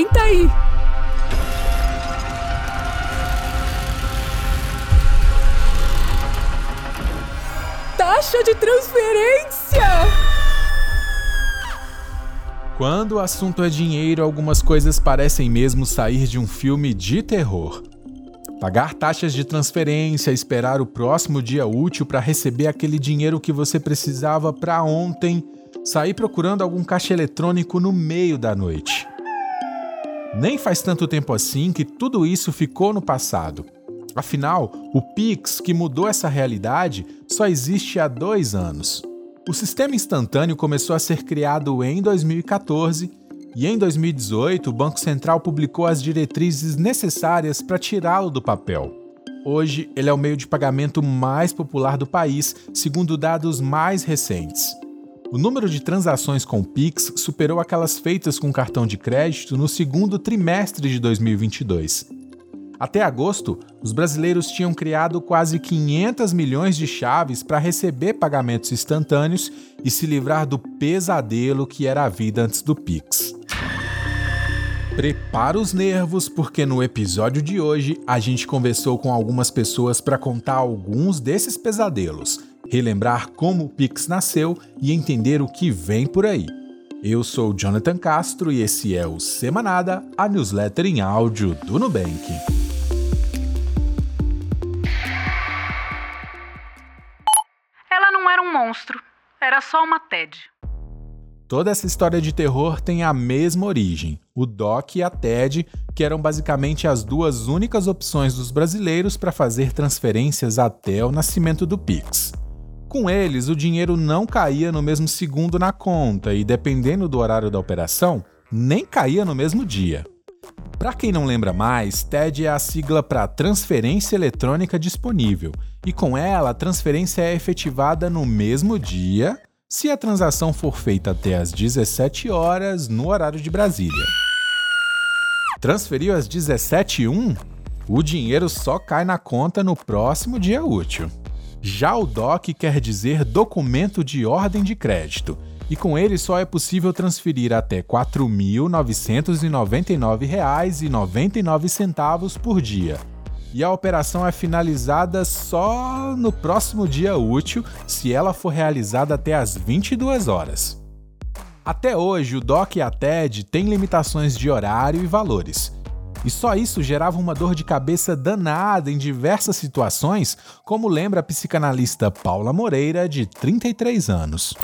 Alguém tá aí! Taxa de transferência! Quando o assunto é dinheiro, algumas coisas parecem mesmo sair de um filme de terror. Pagar taxas de transferência, esperar o próximo dia útil para receber aquele dinheiro que você precisava para ontem, sair procurando algum caixa eletrônico no meio da noite. Nem faz tanto tempo assim que tudo isso ficou no passado. Afinal, o Pix, que mudou essa realidade, só existe há dois anos. O sistema instantâneo começou a ser criado em 2014 e em 2018, o Banco Central publicou as diretrizes necessárias para tirá-lo do papel. Hoje, ele é o meio de pagamento mais popular do país, segundo dados mais recentes. O número de transações com Pix superou aquelas feitas com cartão de crédito no segundo trimestre de 2022. Até agosto, os brasileiros tinham criado quase 500 milhões de chaves para receber pagamentos instantâneos e se livrar do pesadelo que era a vida antes do Pix. Prepara os nervos, porque no episódio de hoje a gente conversou com algumas pessoas para contar alguns desses pesadelos, relembrar como o Pix nasceu e entender o que vem por aí. Eu sou Jonathan Castro e esse é o Semanada, a newsletter em áudio do Nubank. Ela não era um monstro, era só uma TED. Toda essa história de terror tem a mesma origem. O DOC e a TED, que eram basicamente as duas únicas opções dos brasileiros para fazer transferências até o nascimento do Pix. Com eles, o dinheiro não caía no mesmo segundo na conta e, dependendo do horário da operação, nem caía no mesmo dia. Para quem não lembra mais, TED é a sigla para Transferência Eletrônica Disponível, e com ela a transferência é efetivada no mesmo dia se a transação for feita até às 17 horas no horário de Brasília. Transferiu às 17h01? O dinheiro só cai na conta no próximo dia útil. Já o DOC quer dizer documento de ordem de crédito, e com ele só é possível transferir até R$ 4.999,99 por dia, e a operação é finalizada só no próximo dia útil, se ela for realizada até às 22 horas. Até hoje, o DOC e a TED têm limitações de horário e valores. E só isso gerava uma dor de cabeça danada em diversas situações, como lembra a psicanalista Paula Moreira, de 33 anos.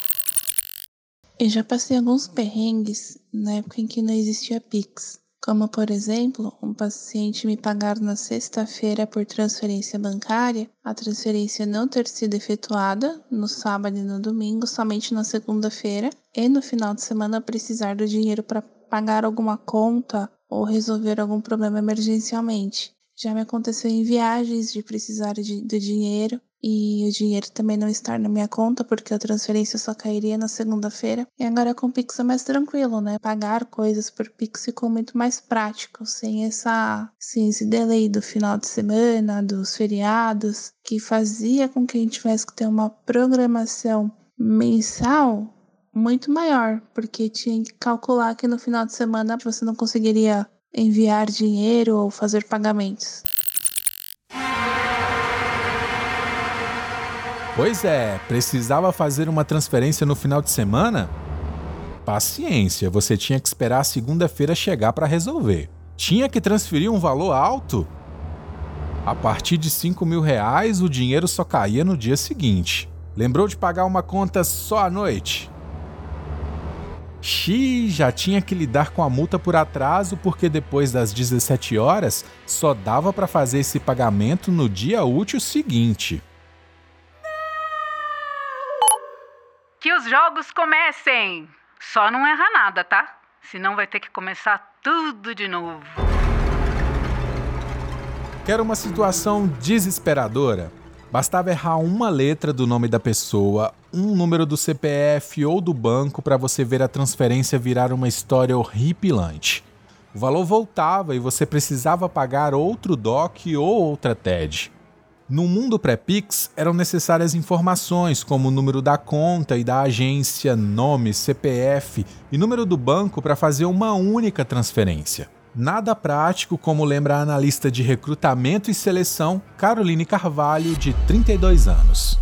Eu já passei alguns perrengues na época em que não existia Pix como por exemplo, um paciente me pagar na sexta-feira por transferência bancária, a transferência não ter sido efetuada no sábado e no domingo, somente na segunda-feira, e no final de semana precisar do dinheiro para pagar alguma conta ou resolver algum problema emergencialmente. Já me aconteceu em viagens de precisar de, do dinheiro e o dinheiro também não estar na minha conta, porque a transferência só cairia na segunda-feira. E agora com o Pix é mais tranquilo, né? Pagar coisas por Pix ficou muito mais prático, sem essa, sem esse delay do final de semana, dos feriados, que fazia com que a gente tivesse que ter uma programação mensal muito maior, porque tinha que calcular que no final de semana você não conseguiria enviar dinheiro ou fazer pagamentos. Pois é, precisava fazer uma transferência no final de semana? Paciência, você tinha que esperar a segunda-feira chegar para resolver. Tinha que transferir um valor alto? A partir de 5 mil reais, o dinheiro só caía no dia seguinte. Lembrou de pagar uma conta só à noite? Xi já tinha que lidar com a multa por atraso porque depois das 17 horas só dava para fazer esse pagamento no dia útil seguinte. Que os jogos comecem! Só não erra nada, tá? Senão vai ter que começar tudo de novo. Quer uma situação desesperadora? Bastava errar uma letra do nome da pessoa, um número do CPF ou do banco para você ver a transferência virar uma história horripilante. O valor voltava e você precisava pagar outro DOC ou outra TED. No mundo pré-Pix, eram necessárias informações como o número da conta e da agência, nome, CPF e número do banco para fazer uma única transferência. Nada prático, como lembra a analista de recrutamento e seleção Caroline Carvalho, de 32 anos.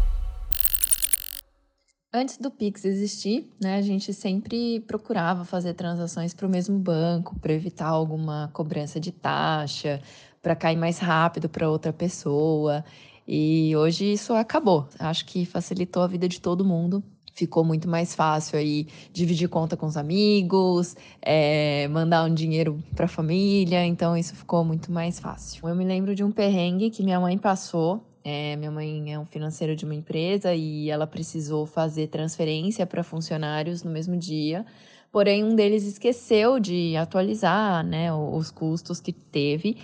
Antes do Pix existir, né, a gente sempre procurava fazer transações para o mesmo banco para evitar alguma cobrança de taxa, para cair mais rápido para outra pessoa. E hoje isso acabou. Acho que facilitou a vida de todo mundo. Ficou muito mais fácil aí dividir conta com os amigos, é, mandar um dinheiro para a família. Então isso ficou muito mais fácil. Eu me lembro de um perrengue que minha mãe passou. É, minha mãe é um financeiro de uma empresa e ela precisou fazer transferência para funcionários no mesmo dia porém um deles esqueceu de atualizar né, os custos que teve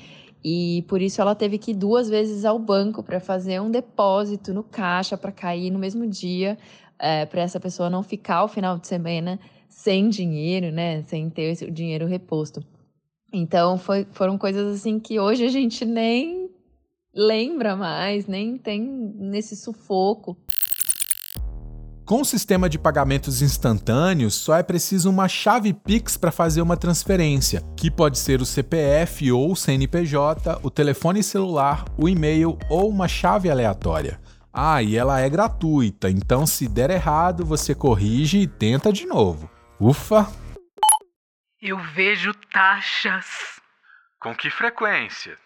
e por isso ela teve que ir duas vezes ao banco para fazer um depósito no caixa para cair no mesmo dia, é, para essa pessoa não ficar o final de semana sem dinheiro, né? Sem ter o dinheiro reposto. Então foi, foram coisas assim que hoje a gente nem lembra mais, nem tem nesse sufoco. Com o sistema de pagamentos instantâneos, só é preciso uma chave Pix para fazer uma transferência, que pode ser o CPF ou o CNPJ, o telefone celular, o e-mail ou uma chave aleatória. Ah, e ela é gratuita, então se der errado, você corrige e tenta de novo. Ufa! Eu vejo taxas. Com que frequência?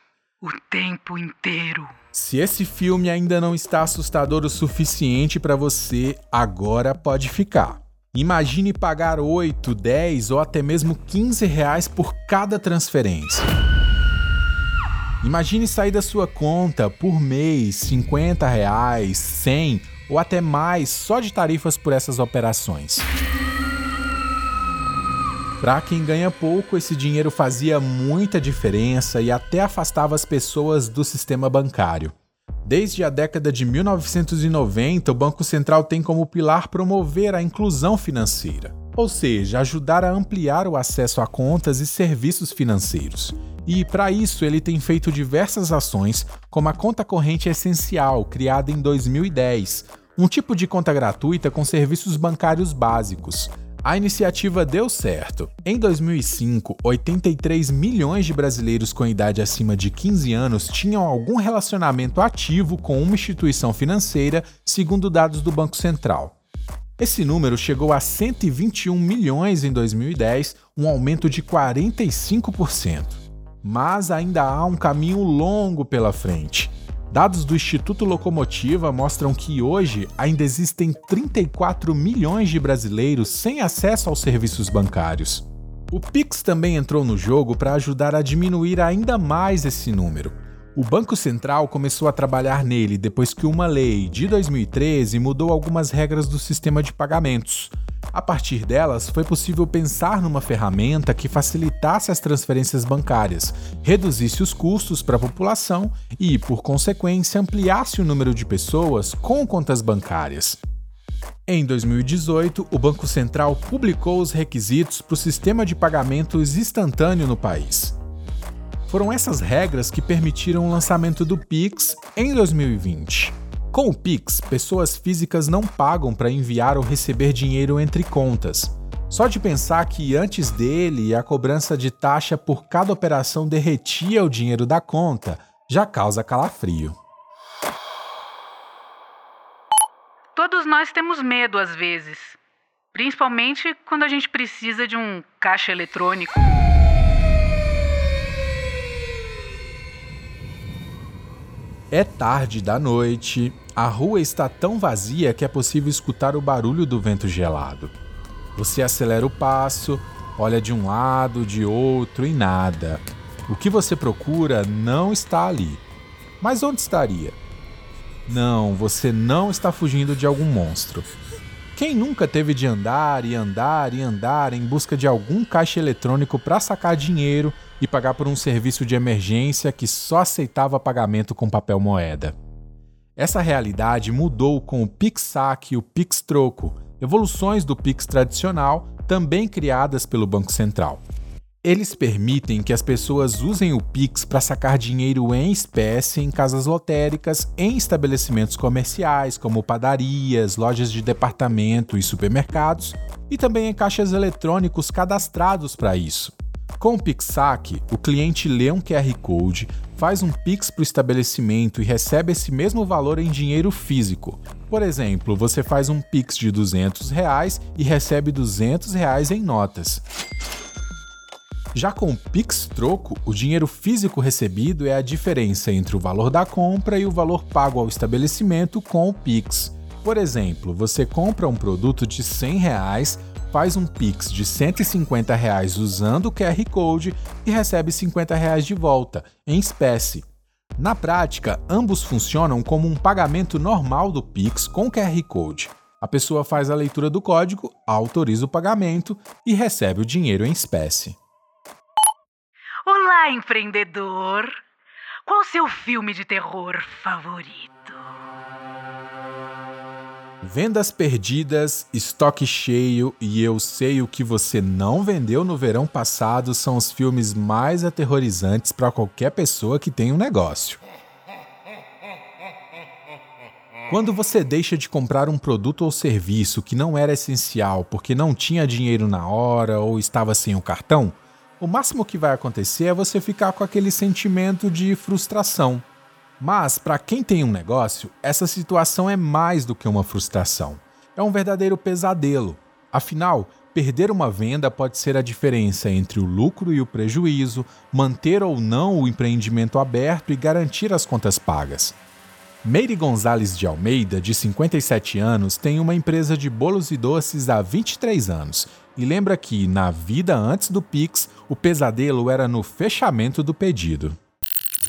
O tempo inteiro. Se esse filme ainda não está assustador o suficiente para você, agora pode ficar. Imagine pagar 8, 10 ou até mesmo 15 reais por cada transferência. Imagine sair da sua conta por mês 50 reais, 100 ou até mais só de tarifas por essas operações. Para quem ganha pouco, esse dinheiro fazia muita diferença e até afastava as pessoas do sistema bancário. Desde a década de 1990, o Banco Central tem como pilar promover a inclusão financeira, ou seja, ajudar a ampliar o acesso a contas e serviços financeiros. E, para isso, ele tem feito diversas ações, como a Conta Corrente Essencial, criada em 2010, um tipo de conta gratuita com serviços bancários básicos. A iniciativa deu certo. Em 2005, 83 milhões de brasileiros com idade acima de 15 anos tinham algum relacionamento ativo com uma instituição financeira, segundo dados do Banco Central. Esse número chegou a 121 milhões em 2010, um aumento de 45%. Mas ainda há um caminho longo pela frente. Dados do Instituto Locomotiva mostram que hoje ainda existem 34 milhões de brasileiros sem acesso aos serviços bancários. O Pix também entrou no jogo para ajudar a diminuir ainda mais esse número. O Banco Central começou a trabalhar nele depois que uma lei de 2013 mudou algumas regras do sistema de pagamentos. A partir delas, foi possível pensar numa ferramenta que facilitasse as transferências bancárias, reduzisse os custos para a população e, por consequência, ampliasse o número de pessoas com contas bancárias. Em 2018, o Banco Central publicou os requisitos para o sistema de pagamentos instantâneo no país. Foram essas regras que permitiram o lançamento do Pix em 2020. Com o Pix, pessoas físicas não pagam para enviar ou receber dinheiro entre contas. Só de pensar que antes dele a cobrança de taxa por cada operação derretia o dinheiro da conta já causa calafrio. Todos nós temos medo às vezes, principalmente quando a gente precisa de um caixa eletrônico. É tarde da noite, a rua está tão vazia que é possível escutar o barulho do vento gelado. Você acelera o passo, olha de um lado, de outro e nada. O que você procura não está ali. Mas onde estaria? Não, você não está fugindo de algum monstro. Quem nunca teve de andar e andar e andar em busca de algum caixa eletrônico para sacar dinheiro e pagar por um serviço de emergência que só aceitava pagamento com papel moeda. Essa realidade mudou com o PixSac e o PixTroco, evoluções do Pix tradicional, também criadas pelo Banco Central. Eles permitem que as pessoas usem o Pix para sacar dinheiro em espécie em casas lotéricas, em estabelecimentos comerciais, como padarias, lojas de departamento e supermercados, e também em caixas eletrônicos cadastrados para isso. Com o PixSac, o cliente lê um QR Code, faz um Pix para o estabelecimento e recebe esse mesmo valor em dinheiro físico. Por exemplo, você faz um Pix de 200 reais e recebe 200 reais em notas. Já com o Pix Troco, o dinheiro físico recebido é a diferença entre o valor da compra e o valor pago ao estabelecimento com o Pix. Por exemplo, você compra um produto de 100 reais, faz um Pix de 150 reais usando o QR Code e recebe 50 reais de volta, em espécie. Na prática, ambos funcionam como um pagamento normal do Pix com QR Code. A pessoa faz a leitura do código, autoriza o pagamento e recebe o dinheiro em espécie. Olá, empreendedor! Qual seu filme de terror favorito? Vendas perdidas, estoque cheio e eu sei o que você não vendeu no verão passado são os filmes mais aterrorizantes para qualquer pessoa que tem um negócio. Quando você deixa de comprar um produto ou serviço que não era essencial porque não tinha dinheiro na hora ou estava sem o cartão, o máximo que vai acontecer é você ficar com aquele sentimento de frustração. Mas, para quem tem um negócio, essa situação é mais do que uma frustração. É um verdadeiro pesadelo. Afinal, perder uma venda pode ser a diferença entre o lucro e o prejuízo, manter ou não o empreendimento aberto e garantir as contas pagas. Meire Gonzalez de Almeida, de 57 anos, tem uma empresa de bolos e doces há 23 anos e lembra que, na vida antes do Pix, o pesadelo era no fechamento do pedido.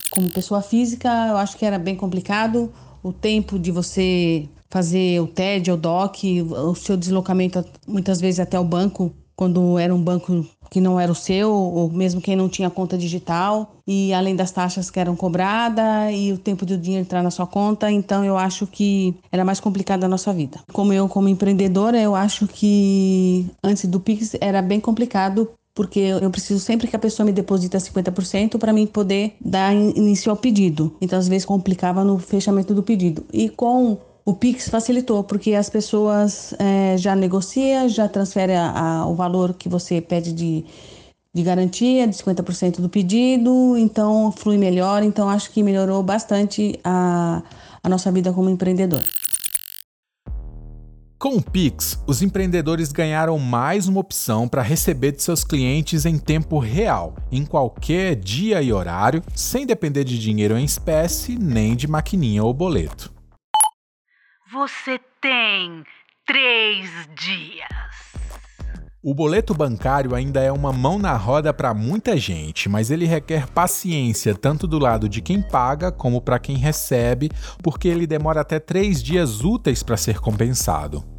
Como pessoa física, eu acho que era bem complicado. O tempo de você fazer o TED, o DOC, o seu deslocamento muitas vezes até o banco, quando era um banco que não era o seu, ou mesmo quem não tinha conta digital, e além das taxas que eram cobradas e o tempo do dinheiro entrar na sua conta, então eu acho que era mais complicado a nossa vida. Como eu, como empreendedora, eu acho que antes do Pix era bem complicado porque eu preciso sempre que a pessoa me deposita 50% para mim poder dar início ao pedido. Então, às vezes, complicava no fechamento do pedido. E com o Pix facilitou, porque as pessoas é, já negociam, já transferem a, a, o valor que você pede de, de garantia, de 50% do pedido, então flui melhor. Então acho que melhorou bastante a, a nossa vida como empreendedor. Com o Pix, os empreendedores ganharam mais uma opção para receber de seus clientes em tempo real, em qualquer dia e horário, sem depender de dinheiro em espécie nem de maquininha ou boleto. Você tem três dias. O boleto bancário ainda é uma mão na roda para muita gente, mas ele requer paciência tanto do lado de quem paga como para quem recebe, porque ele demora até três dias úteis para ser compensado.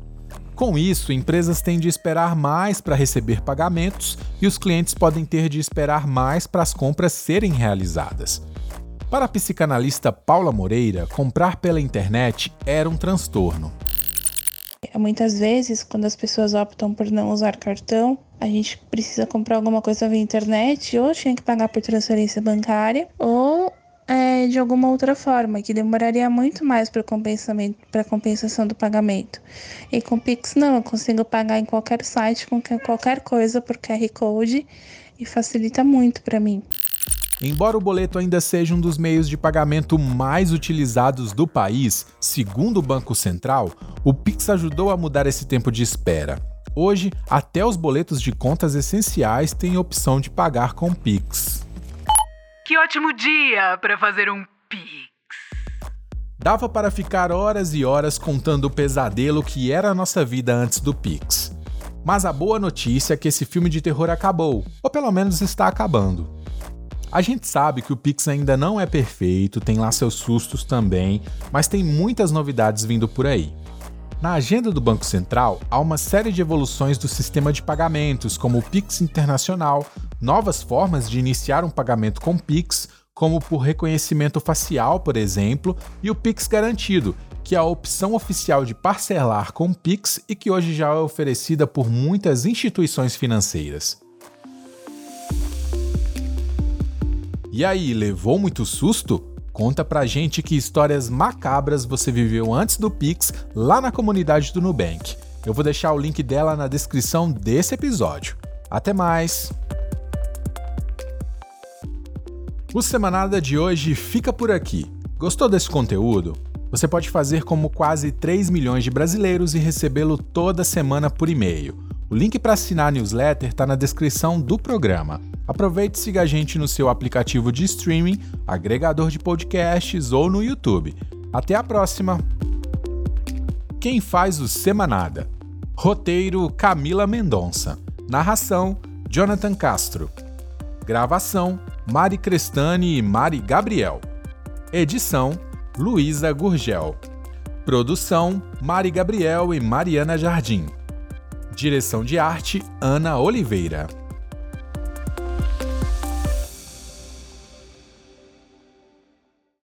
Com isso, empresas têm de esperar mais para receber pagamentos e os clientes podem ter de esperar mais para as compras serem realizadas. Para a psicanalista Paula Moreira, comprar pela internet era um transtorno. Muitas vezes, quando as pessoas optam por não usar cartão, a gente precisa comprar alguma coisa via internet, ou tinha que pagar por transferência bancária, ou é, de alguma outra forma, que demoraria muito mais para a compensação do pagamento. E com Pix, não, eu consigo pagar em qualquer site, com qualquer coisa por QR Code, e facilita muito para mim. Embora o boleto ainda seja um dos meios de pagamento mais utilizados do país, segundo o Banco Central, o Pix ajudou a mudar esse tempo de espera. Hoje, até os boletos de contas essenciais têm opção de pagar com Pix. Que ótimo dia para fazer um Pix! Dava para ficar horas e horas contando o pesadelo que era a nossa vida antes do Pix. Mas a boa notícia é que esse filme de terror acabou, ou pelo menos está acabando. A gente sabe que o Pix ainda não é perfeito, tem lá seus sustos também, mas tem muitas novidades vindo por aí. Na agenda do Banco Central, há uma série de evoluções do sistema de pagamentos, como o Pix Internacional, novas formas de iniciar um pagamento com Pix, como por reconhecimento facial, por exemplo, e o Pix Garantido, que é a opção oficial de parcelar com Pix e que hoje já é oferecida por muitas instituições financeiras. E aí, levou muito susto? Conta pra gente que histórias macabras você viveu antes do Pix lá na comunidade do Nubank. Eu vou deixar o link dela na descrição desse episódio. Até mais! O Semanada de hoje fica por aqui. Gostou desse conteúdo? Você pode fazer como quase 3 milhões de brasileiros e recebê-lo toda semana por e-mail. O link para assinar a newsletter está na descrição do programa. Aproveite e siga a gente no seu aplicativo de streaming, agregador de podcasts ou no YouTube. Até a próxima! Quem faz o Semanada? Roteiro Camila Mendonça. Narração Jonathan Castro. Gravação Mari Crestani e Mari Gabriel. Edição Luísa Gurgel. Produção Mari Gabriel e Mariana Jardim. Direção de arte Ana Oliveira.